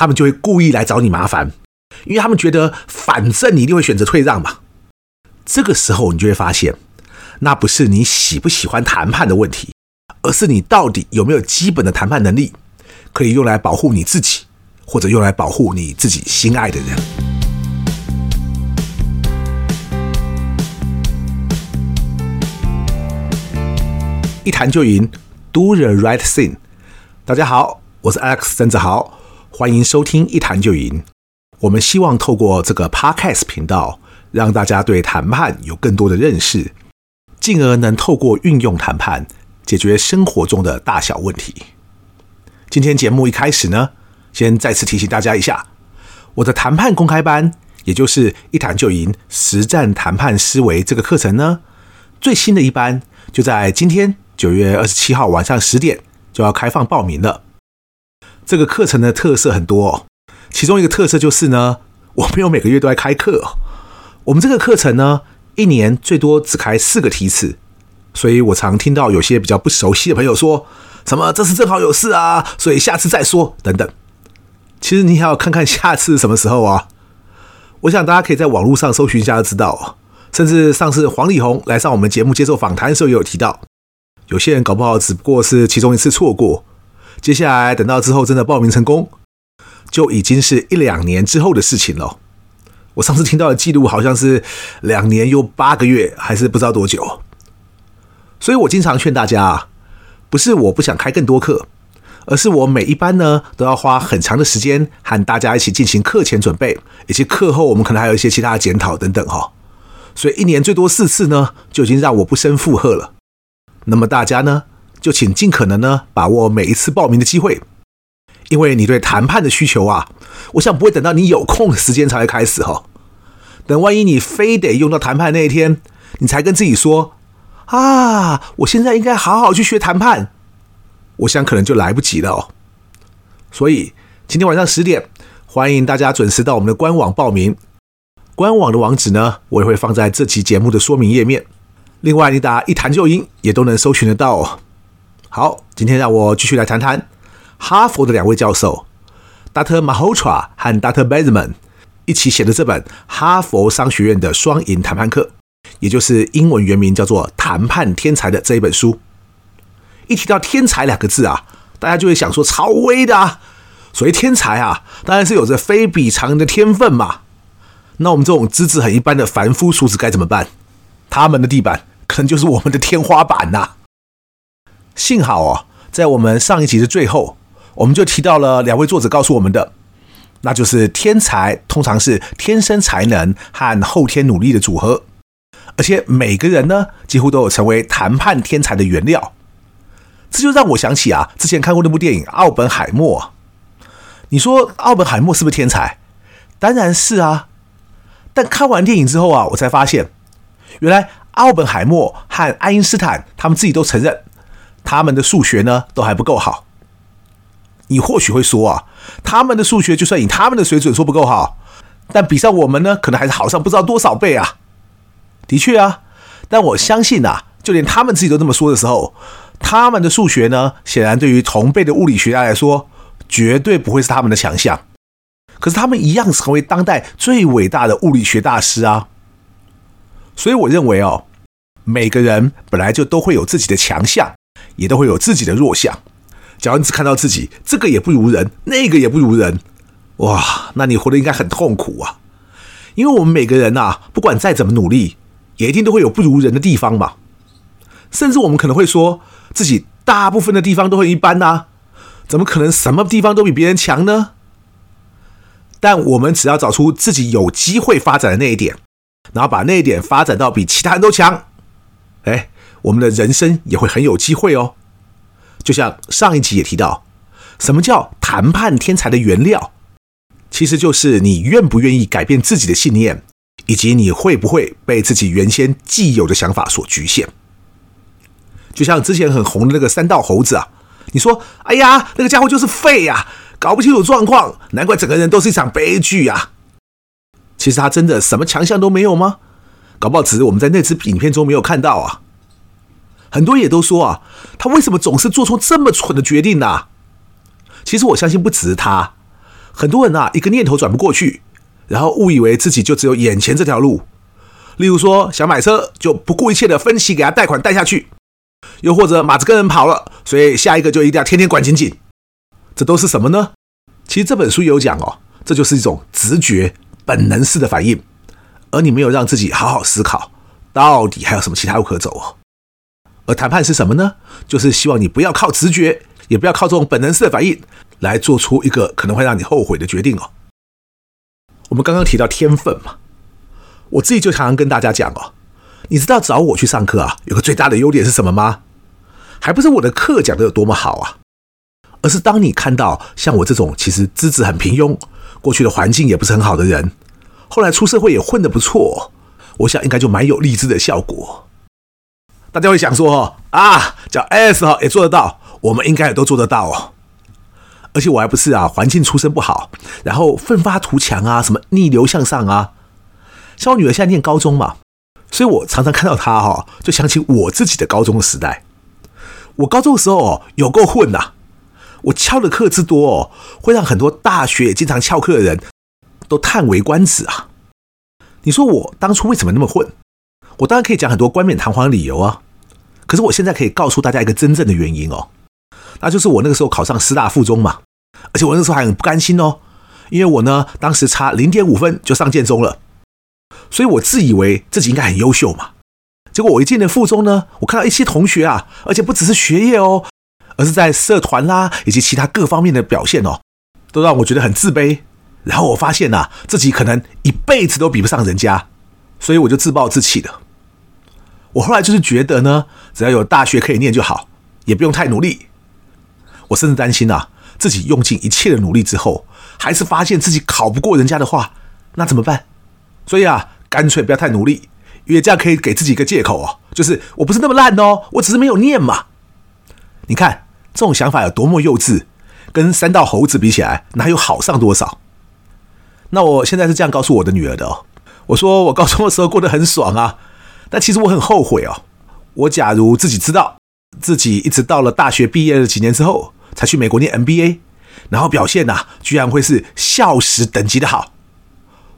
他们就会故意来找你麻烦，因为他们觉得反正你一定会选择退让嘛。这个时候你就会发现，那不是你喜不喜欢谈判的问题，而是你到底有没有基本的谈判能力，可以用来保护你自己，或者用来保护你自己心爱的人。一谈就赢，Do the right thing。大家好，我是 Alex 曾志豪，欢迎收听一谈就赢。我们希望透过这个 Podcast 频道，让大家对谈判有更多的认识，进而能透过运用谈判解决生活中的大小问题。今天节目一开始呢，先再次提醒大家一下，我的谈判公开班，也就是一谈就赢实战谈判思维这个课程呢，最新的一班就在今天九月二十七号晚上十点就要开放报名了。这个课程的特色很多哦，其中一个特色就是呢，我没有每个月都在开课。我们这个课程呢，一年最多只开四个梯次，所以我常听到有些比较不熟悉的朋友说什么“这次正好有事啊，所以下次再说”等等。其实你还要看看下次什么时候啊？我想大家可以在网络上搜寻一下就知道。甚至上次黄力宏来上我们节目接受访谈的时候也有提到，有些人搞不好只不过是其中一次错过，接下来等到之后真的报名成功，就已经是一两年之后的事情了。我上次听到的记录好像是两年又八个月，还是不知道多久。所以我经常劝大家啊，不是我不想开更多课，而是我每一班呢都要花很长的时间和大家一起进行课前准备，以及课后我们可能还有一些其他的检讨等等哈。所以一年最多四次呢，就已经让我不胜负荷了。那么大家呢，就请尽可能呢把握每一次报名的机会。因为你对谈判的需求啊，我想不会等到你有空的时间才会开始哈。等万一你非得用到谈判那一天，你才跟自己说啊，我现在应该好好去学谈判，我想可能就来不及了哦。所以今天晚上十点，欢迎大家准时到我们的官网报名。官网的网址呢，我也会放在这期节目的说明页面。另外，你打一谈就赢也都能搜寻得到哦。好，今天让我继续来谈谈。哈佛的两位教授，Dr. Mahotra 和 Dr. Bezman 一起写的这本《哈佛商学院的双赢谈判课》，也就是英文原名叫做《谈判天才》的这一本书。一提到“天才”两个字啊，大家就会想说超威的啊。所谓天才啊，当然是有着非比常人的天分嘛。那我们这种资质很一般的凡夫俗子该怎么办？他们的地板可能就是我们的天花板呐、啊。幸好哦，在我们上一集的最后。我们就提到了两位作者告诉我们的，那就是天才通常是天生才能和后天努力的组合，而且每个人呢几乎都有成为谈判天才的原料。这就让我想起啊，之前看过那部电影《奥本海默》。你说奥本海默是不是天才？当然是啊。但看完电影之后啊，我才发现，原来奥本海默和爱因斯坦他们自己都承认，他们的数学呢都还不够好。你或许会说啊，他们的数学就算以他们的水准说不够好，但比上我们呢，可能还是好上不知道多少倍啊。的确啊，但我相信啊，就连他们自己都这么说的时候，他们的数学呢，显然对于同辈的物理学家来说，绝对不会是他们的强项。可是他们一样成为当代最伟大的物理学大师啊。所以我认为哦，每个人本来就都会有自己的强项，也都会有自己的弱项。假如你只看到自己这个也不如人，那个也不如人，哇，那你活得应该很痛苦啊！因为我们每个人呐，不管再怎么努力，也一定都会有不如人的地方嘛。甚至我们可能会说自己大部分的地方都很一般呐，怎么可能什么地方都比别人强呢？但我们只要找出自己有机会发展的那一点，然后把那一点发展到比其他人都强，哎，我们的人生也会很有机会哦。就像上一集也提到，什么叫谈判天才的原料？其实就是你愿不愿意改变自己的信念，以及你会不会被自己原先既有的想法所局限。就像之前很红的那个三道猴子啊，你说，哎呀，那个家伙就是废呀，搞不清楚状况，难怪整个人都是一场悲剧啊。其实他真的什么强项都没有吗？搞不好只是我们在那支影片中没有看到啊。很多也都说啊，他为什么总是做出这么蠢的决定呢？其实我相信不只是他，很多人啊，一个念头转不过去，然后误以为自己就只有眼前这条路。例如说，想买车就不顾一切的分期给他贷款贷下去，又或者马子跟人跑了，所以下一个就一定要天天管紧紧。这都是什么呢？其实这本书有讲哦，这就是一种直觉、本能式的反应，而你没有让自己好好思考，到底还有什么其他路可走哦。而谈判是什么呢？就是希望你不要靠直觉，也不要靠这种本能式的反应来做出一个可能会让你后悔的决定哦。我们刚刚提到天分嘛，我自己就常常跟大家讲哦，你知道找我去上课啊，有个最大的优点是什么吗？还不是我的课讲得有多么好啊，而是当你看到像我这种其实资质很平庸，过去的环境也不是很好的人，后来出社会也混得不错，我想应该就蛮有励志的效果。大家会想说哦啊，叫 S 哈也做得到，我们应该也都做得到哦。而且我还不是啊，环境出身不好，然后奋发图强啊，什么逆流向上啊。像我女儿现在念高中嘛，所以我常常看到她哈，就想起我自己的高中的时代。我高中的时候哦，有够混呐，我翘的课之多哦，会让很多大学也经常翘课的人都叹为观止啊。你说我当初为什么那么混？我当然可以讲很多冠冕堂皇的理由啊，可是我现在可以告诉大家一个真正的原因哦，那就是我那个时候考上师大附中嘛，而且我那个时候还很不甘心哦，因为我呢当时差零点五分就上建中了，所以我自以为自己应该很优秀嘛，结果我一进了附中呢，我看到一些同学啊，而且不只是学业哦，而是在社团啦以及其他各方面的表现哦，都让我觉得很自卑，然后我发现呐，自己可能一辈子都比不上人家，所以我就自暴自弃了。我后来就是觉得呢，只要有大学可以念就好，也不用太努力。我甚至担心啊，自己用尽一切的努力之后，还是发现自己考不过人家的话，那怎么办？所以啊，干脆不要太努力，因为这样可以给自己一个借口哦，就是我不是那么烂哦，我只是没有念嘛。你看这种想法有多么幼稚，跟三道猴子比起来，哪有好上多少？那我现在是这样告诉我的女儿的哦，我说我高中的时候过得很爽啊。但其实我很后悔哦，我假如自己知道自己一直到了大学毕业了几年之后才去美国念 MBA，然后表现呐、居然会是校史等级的好，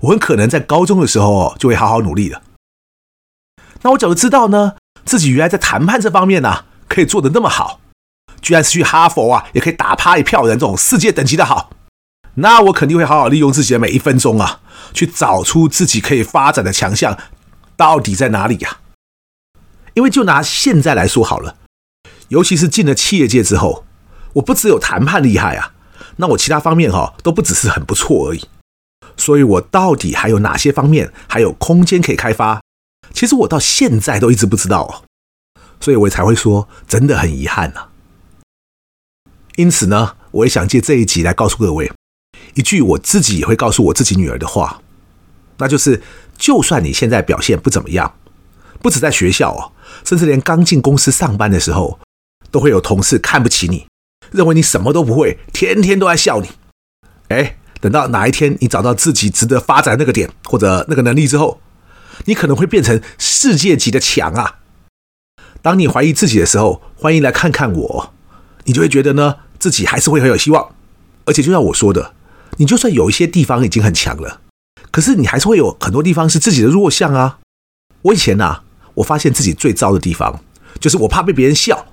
我很可能在高中的时候就会好好努力了。那我假如知道呢，自己原来在谈判这方面呐可以做得那么好，居然是去哈佛啊也可以打趴一票人这种世界等级的好，那我肯定会好好利用自己的每一分钟啊，去找出自己可以发展的强项。到底在哪里呀？因为就拿现在来说好了，尤其是进了企业界之后，我不只有谈判厉害啊，那我其他方面哈都不只是很不错而已。所以我到底还有哪些方面还有空间可以开发？其实我到现在都一直不知道哦。所以我才会说真的很遗憾呐。因此呢，我也想借这一集来告诉各位一句我自己也会告诉我自己女儿的话，那就是。就算你现在表现不怎么样，不止在学校哦，甚至连刚进公司上班的时候，都会有同事看不起你，认为你什么都不会，天天都在笑你。哎，等到哪一天你找到自己值得发展那个点或者那个能力之后，你可能会变成世界级的强啊！当你怀疑自己的时候，欢迎来看看我，你就会觉得呢，自己还是会很有希望。而且就像我说的，你就算有一些地方已经很强了。可是你还是会有很多地方是自己的弱项啊！我以前呐、啊，我发现自己最糟的地方就是我怕被别人笑，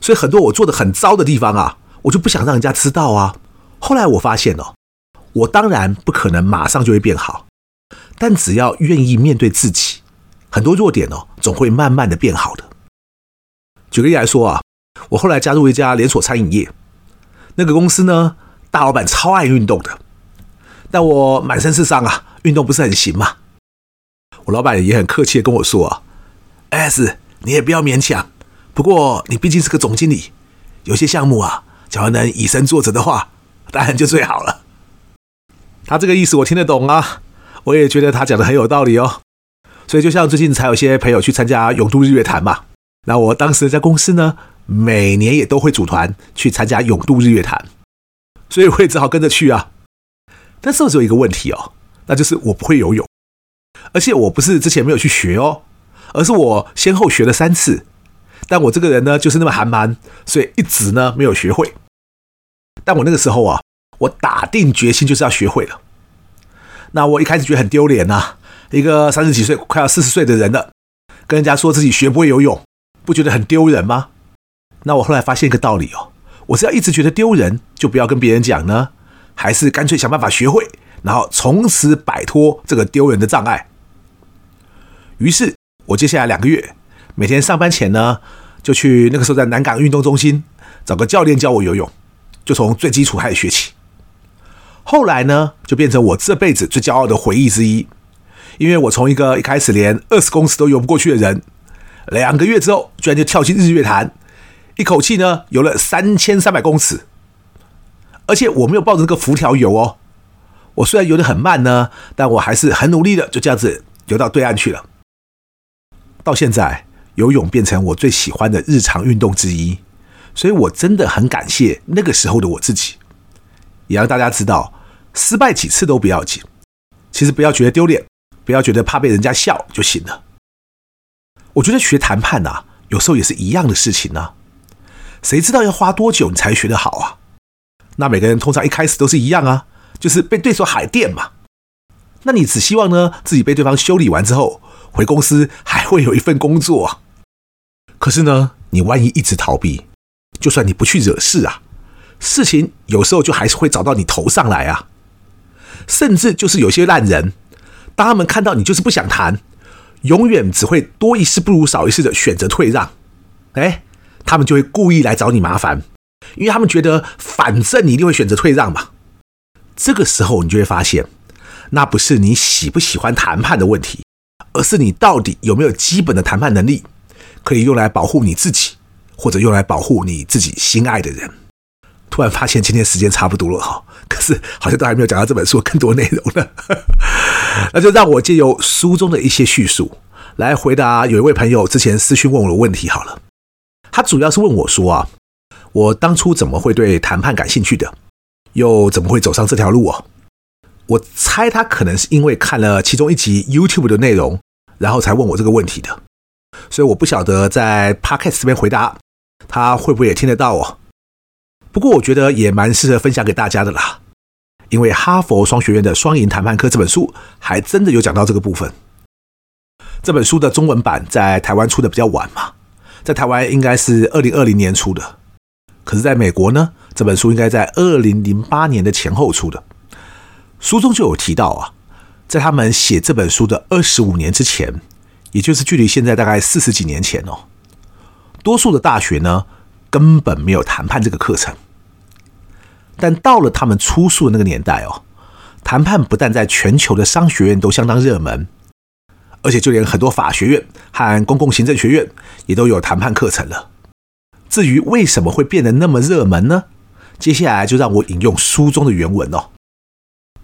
所以很多我做的很糟的地方啊，我就不想让人家知道啊。后来我发现哦，我当然不可能马上就会变好，但只要愿意面对自己，很多弱点哦，总会慢慢的变好的。举个例来说啊，我后来加入一家连锁餐饮业，那个公司呢，大老板超爱运动的，但我满身是伤啊。运动不是很行吗？我老板也很客气的跟我说啊，S，你也不要勉强。不过你毕竟是个总经理，有些项目啊，只要能以身作则的话，当然就最好了。他这个意思我听得懂啊，我也觉得他讲的很有道理哦。所以就像最近才有些朋友去参加永渡日月潭嘛，那我当时在公司呢，每年也都会组团去参加永渡日月潭，所以我也只好跟着去啊。但是我只有一个问题哦。那就是我不会游泳，而且我不是之前没有去学哦，而是我先后学了三次，但我这个人呢就是那么寒蛮，所以一直呢没有学会。但我那个时候啊，我打定决心就是要学会了。那我一开始觉得很丢脸呐，一个三十几岁、快要四十岁的人了，跟人家说自己学不会游泳，不觉得很丢人吗？那我后来发现一个道理哦，我是要一直觉得丢人，就不要跟别人讲呢，还是干脆想办法学会，然后从此摆脱这个丢人的障碍？于是，我接下来两个月，每天上班前呢，就去那个时候在南港运动中心找个教练教我游泳，就从最基础开始学起。后来呢，就变成我这辈子最骄傲的回忆之一，因为我从一个一开始连二十公尺都游不过去的人，两个月之后，居然就跳进日月潭，一口气呢游了三千三百公尺，而且我没有抱着那个浮条游哦，我虽然游得很慢呢，但我还是很努力的，就这样子游到对岸去了。到现在，游泳变成我最喜欢的日常运动之一，所以我真的很感谢那个时候的我自己。也让大家知道，失败几次都不要紧，其实不要觉得丢脸，不要觉得怕被人家笑就行了。我觉得学谈判呐、啊，有时候也是一样的事情呢、啊。谁知道要花多久你才学得好啊？那每个人通常一开始都是一样啊，就是被对手海电嘛。那你只希望呢，自己被对方修理完之后，回公司还会有一份工作啊。可是呢，你万一一直逃避，就算你不去惹事啊。事情有时候就还是会找到你头上来啊，甚至就是有些烂人，当他们看到你就是不想谈，永远只会多一事不如少一事的选择退让，哎，他们就会故意来找你麻烦，因为他们觉得反正你一定会选择退让嘛。这个时候你就会发现，那不是你喜不喜欢谈判的问题，而是你到底有没有基本的谈判能力，可以用来保护你自己，或者用来保护你自己心爱的人。突然发现今天时间差不多了哈，可是好像都还没有讲到这本书更多内容呢。那就让我借由书中的一些叙述来回答有一位朋友之前私讯问我的问题好了。他主要是问我说啊，我当初怎么会对谈判感兴趣的，又怎么会走上这条路啊？我猜他可能是因为看了其中一集 YouTube 的内容，然后才问我这个问题的。所以我不晓得在 Podcast 这边回答他会不会也听得到哦。不过我觉得也蛮适合分享给大家的啦，因为哈佛双学院的《双赢谈判课》这本书还真的有讲到这个部分。这本书的中文版在台湾出的比较晚嘛，在台湾应该是二零二零年出的，可是在美国呢，这本书应该在二零零八年的前后出的。书中就有提到啊，在他们写这本书的二十五年之前，也就是距离现在大概四十几年前哦，多数的大学呢，根本没有谈判这个课程。但到了他们出书的那个年代哦，谈判不但在全球的商学院都相当热门，而且就连很多法学院和公共行政学院也都有谈判课程了。至于为什么会变得那么热门呢？接下来就让我引用书中的原文哦。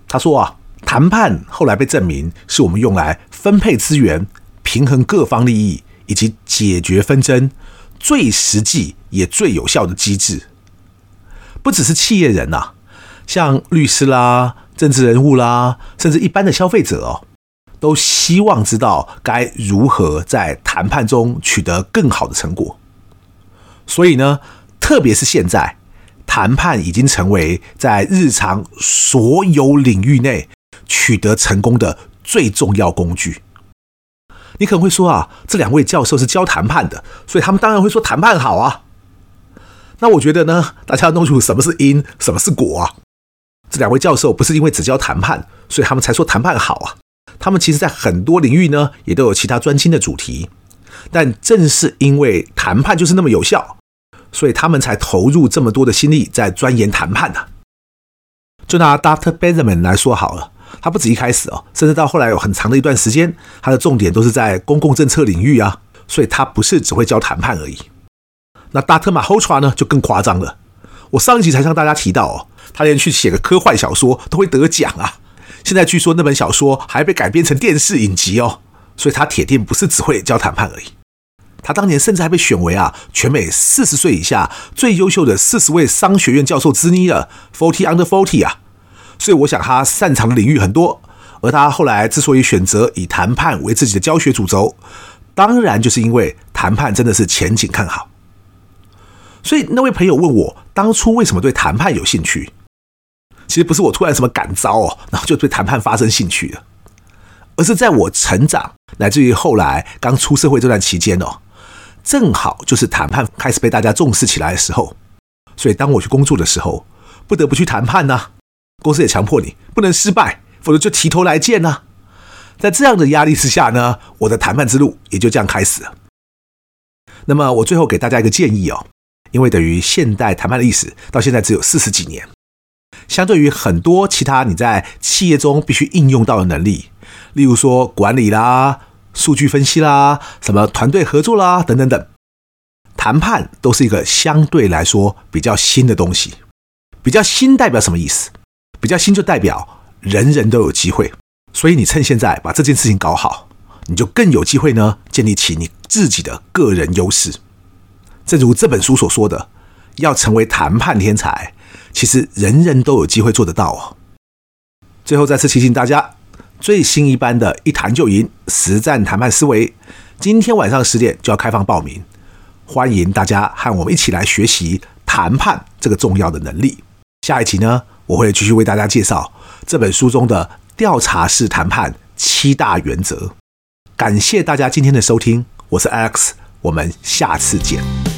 他说啊，谈判后来被证明是我们用来分配资源、平衡各方利益以及解决纷争最实际也最有效的机制。不只是企业人呐，像律师啦、政治人物啦，甚至一般的消费者哦，都希望知道该如何在谈判中取得更好的成果。所以呢，特别是现在，谈判已经成为在日常所有领域内取得成功的最重要工具。你可能会说啊，这两位教授是教谈判的，所以他们当然会说谈判好啊。那我觉得呢，大家要弄清楚什么是因，什么是果啊。这两位教授不是因为只教谈判，所以他们才说谈判好啊。他们其实在很多领域呢，也都有其他专精的主题。但正是因为谈判就是那么有效，所以他们才投入这么多的心力在钻研谈判呢。就拿 Dr. Benjamin 来说好了，他不止一开始哦，甚至到后来有很长的一段时间，他的重点都是在公共政策领域啊，所以他不是只会教谈判而已。那大特马霍查呢就更夸张了。我上一集才向大家提到哦，他连去写个科幻小说都会得奖啊。现在据说那本小说还被改编成电视影集哦，所以他铁定不是只会教谈判而已。他当年甚至还被选为啊全美四十岁以下最优秀的四十位商学院教授之一了，Forty Under Forty 啊。所以我想他擅长的领域很多，而他后来之所以选择以谈判为自己的教学主轴，当然就是因为谈判真的是前景看好。所以那位朋友问我当初为什么对谈判有兴趣？其实不是我突然什么感召哦，然后就对谈判发生兴趣了，而是在我成长乃至于后来刚出社会这段期间哦，正好就是谈判开始被大家重视起来的时候。所以当我去工作的时候，不得不去谈判呐，公司也强迫你不能失败，否则就提头来见呐。在这样的压力之下呢，我的谈判之路也就这样开始了。那么我最后给大家一个建议哦，因为等于现代谈判的历史到现在只有四十几年。相对于很多其他你在企业中必须应用到的能力，例如说管理啦、数据分析啦、什么团队合作啦等等等，谈判都是一个相对来说比较新的东西。比较新代表什么意思？比较新就代表人人都有机会，所以你趁现在把这件事情搞好，你就更有机会呢建立起你自己的个人优势。正如这本书所说的，要成为谈判天才。其实人人都有机会做得到哦。最后再次提醒大家，最新一班的一谈就赢实战谈判思维，今天晚上十点就要开放报名，欢迎大家和我们一起来学习谈判这个重要的能力。下一集呢，我会继续为大家介绍这本书中的调查式谈判七大原则。感谢大家今天的收听，我是 Alex，我们下次见。